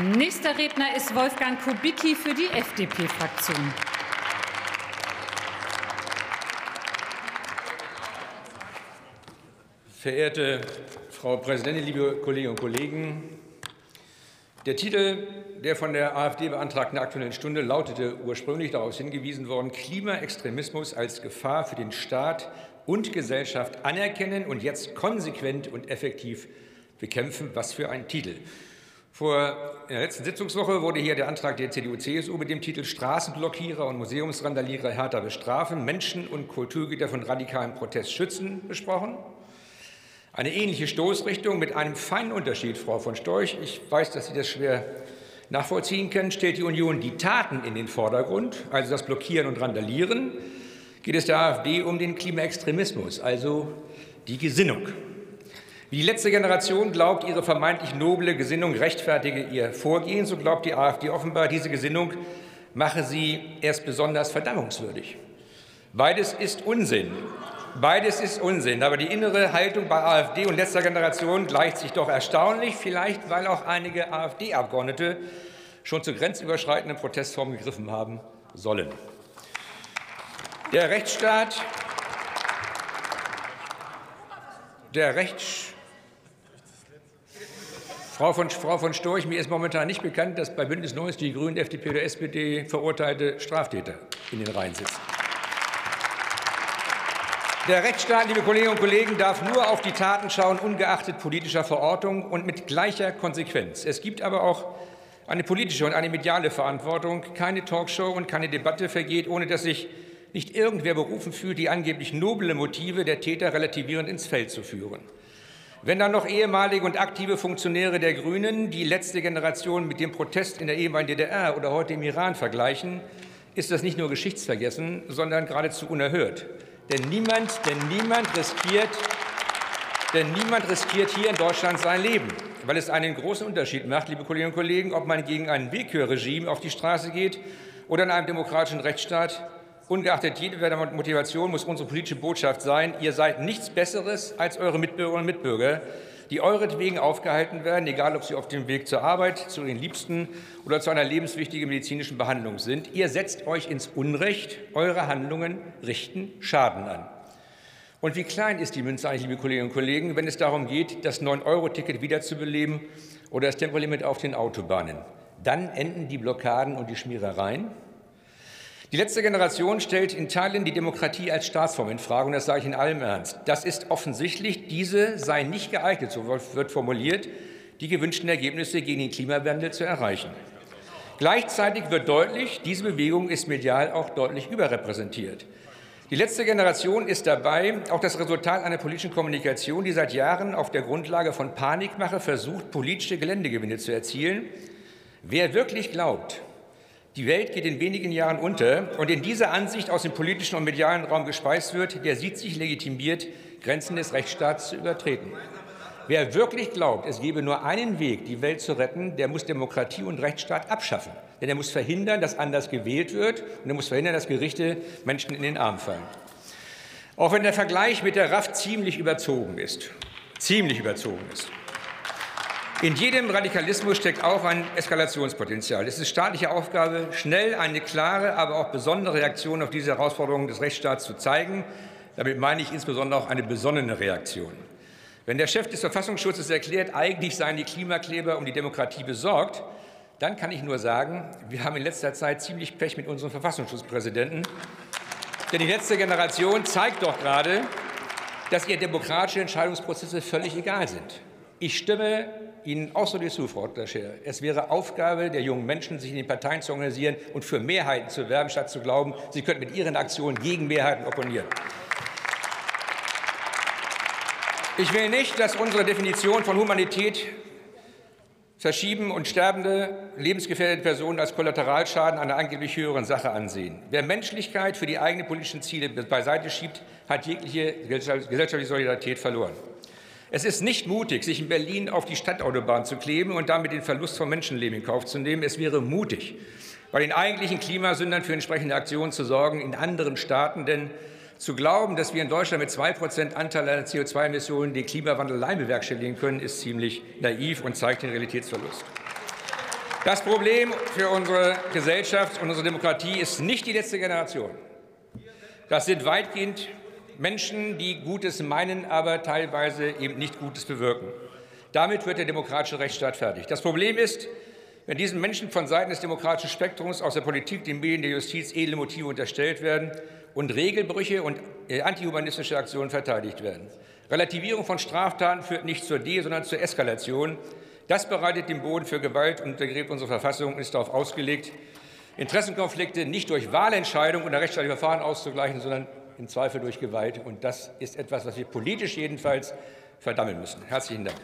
Nächster Redner ist Wolfgang Kubicki für die FDP-Fraktion. Verehrte Frau Präsidentin, liebe Kolleginnen und Kollegen! Der Titel der von der AfD beantragten Aktuellen Stunde lautete ursprünglich darauf hingewiesen worden, Klimaextremismus als Gefahr für den Staat und Gesellschaft anerkennen und jetzt konsequent und effektiv bekämpfen. Was für ein Titel. Vor in der letzten Sitzungswoche wurde hier der Antrag der CDU-CSU mit dem Titel Straßenblockierer und Museumsrandalierer härter bestrafen, Menschen und Kulturgüter von radikalem Protest schützen besprochen. Eine ähnliche Stoßrichtung mit einem feinen Unterschied, Frau von Storch. Ich weiß, dass Sie das schwer nachvollziehen können, stellt die Union die Taten in den Vordergrund, also das Blockieren und Randalieren, geht es der AfD um den Klimaextremismus, also die Gesinnung. Wie die letzte Generation glaubt, ihre vermeintlich noble Gesinnung rechtfertige ihr Vorgehen, so glaubt die AfD offenbar, diese Gesinnung mache sie erst besonders verdammungswürdig. Beides ist Unsinn. Beides ist Unsinn. Aber die innere Haltung bei AfD und letzter Generation gleicht sich doch erstaunlich, vielleicht weil auch einige AfD-Abgeordnete schon zu grenzüberschreitenden Protestformen gegriffen haben sollen. Der Rechtsstaat, der Rechts Frau von, Frau von Storch, mir ist momentan nicht bekannt, dass bei Bündnis 90 die Grünen, FDP oder SPD verurteilte Straftäter in den Reihen sitzen. Der Rechtsstaat, liebe Kolleginnen und Kollegen, darf nur auf die Taten schauen, ungeachtet politischer Verortung und mit gleicher Konsequenz. Es gibt aber auch eine politische und eine mediale Verantwortung. Keine Talkshow und keine Debatte vergeht, ohne dass sich nicht irgendwer berufen fühlt, die angeblich noble Motive der Täter relativierend ins Feld zu führen. Wenn dann noch ehemalige und aktive Funktionäre der Grünen die letzte Generation mit dem Protest in der ehemaligen DDR oder heute im Iran vergleichen, ist das nicht nur Geschichtsvergessen, sondern geradezu unerhört. Denn niemand, denn niemand riskiert denn niemand riskiert hier in Deutschland sein Leben, weil es einen großen Unterschied macht, liebe Kolleginnen und Kollegen, ob man gegen ein Willkürregime auf die Straße geht oder in einem demokratischen Rechtsstaat. Ungeachtet jeder Motivation muss unsere politische Botschaft sein, ihr seid nichts Besseres als eure Mitbürgerinnen und Mitbürger die euretwegen aufgehalten werden, egal ob sie auf dem Weg zur Arbeit, zu ihren Liebsten oder zu einer lebenswichtigen medizinischen Behandlung sind. Ihr setzt euch ins Unrecht, eure Handlungen richten Schaden an. Und wie klein ist die Münze eigentlich, liebe Kolleginnen und Kollegen, wenn es darum geht, das 9-Euro-Ticket wiederzubeleben oder das Tempolimit auf den Autobahnen? Dann enden die Blockaden und die Schmierereien. Die letzte Generation stellt in Teilen die Demokratie als Staatsform in Frage, und das sage ich in allem Ernst. Das ist offensichtlich. Diese sei nicht geeignet, so wird formuliert, die gewünschten Ergebnisse gegen den Klimawandel zu erreichen. Gleichzeitig wird deutlich, diese Bewegung ist medial auch deutlich überrepräsentiert. Die letzte Generation ist dabei auch das Resultat einer politischen Kommunikation, die seit Jahren auf der Grundlage von Panikmache versucht, politische Geländegewinne zu erzielen. Wer wirklich glaubt, die Welt geht in wenigen Jahren unter und in dieser Ansicht aus dem politischen und medialen Raum gespeist wird, der sieht sich legitimiert, Grenzen des Rechtsstaats zu übertreten. Wer wirklich glaubt, es gebe nur einen Weg, die Welt zu retten, der muss Demokratie und Rechtsstaat abschaffen. Denn er muss verhindern, dass anders gewählt wird und er muss verhindern, dass Gerichte Menschen in den Arm fallen. Auch wenn der Vergleich mit der RAF ziemlich überzogen ist, ziemlich überzogen ist. In jedem Radikalismus steckt auch ein Eskalationspotenzial. Es ist staatliche Aufgabe, schnell eine klare, aber auch besondere Reaktion auf diese Herausforderungen des Rechtsstaats zu zeigen. Damit meine ich insbesondere auch eine besonnene Reaktion. Wenn der Chef des Verfassungsschutzes erklärt, eigentlich seien die Klimakleber um die Demokratie besorgt, dann kann ich nur sagen, wir haben in letzter Zeit ziemlich Pech mit unserem Verfassungsschutzpräsidenten. Denn die letzte Generation zeigt doch gerade, dass ihr demokratische Entscheidungsprozesse völlig egal sind. Ich stimme Ihnen ausdrücklich zu, Frau Scher. Es wäre Aufgabe der jungen Menschen, sich in den Parteien zu organisieren und für Mehrheiten zu werben, statt zu glauben, sie könnten mit ihren Aktionen gegen Mehrheiten opponieren. Ich will nicht, dass unsere Definition von Humanität verschieben und sterbende, lebensgefährdete Personen als Kollateralschaden einer angeblich höheren Sache ansehen. Wer Menschlichkeit für die eigenen politischen Ziele beiseite schiebt, hat jegliche gesellschaftliche Solidarität verloren. Es ist nicht mutig, sich in Berlin auf die Stadtautobahn zu kleben und damit den Verlust von Menschenleben in Kauf zu nehmen. Es wäre mutig, bei den eigentlichen Klimasündern für entsprechende Aktionen zu sorgen in anderen Staaten. Denn zu glauben, dass wir in Deutschland mit zwei Prozent Anteil an CO2-Emissionen den Klimawandel allein bewerkstelligen können, ist ziemlich naiv und zeigt den Realitätsverlust. Das Problem für unsere Gesellschaft und unsere Demokratie ist nicht die letzte Generation. Das sind weitgehend Menschen, die Gutes meinen, aber teilweise eben nicht Gutes bewirken. Damit wird der demokratische Rechtsstaat fertig. Das Problem ist, wenn diesen Menschen von Seiten des demokratischen Spektrums aus der Politik, den Medien, der Justiz edle Motive unterstellt werden und Regelbrüche und äh, antihumanistische Aktionen verteidigt werden. Relativierung von Straftaten führt nicht zur De-, sondern zur Eskalation. Das bereitet den Boden für Gewalt und untergräbt unsere Verfassung und ist darauf ausgelegt, Interessenkonflikte nicht durch Wahlentscheidungen oder rechtsstaatliche Verfahren auszugleichen, sondern im Zweifel durch Gewalt. Und das ist etwas, was wir politisch jedenfalls verdammen müssen. Herzlichen Dank.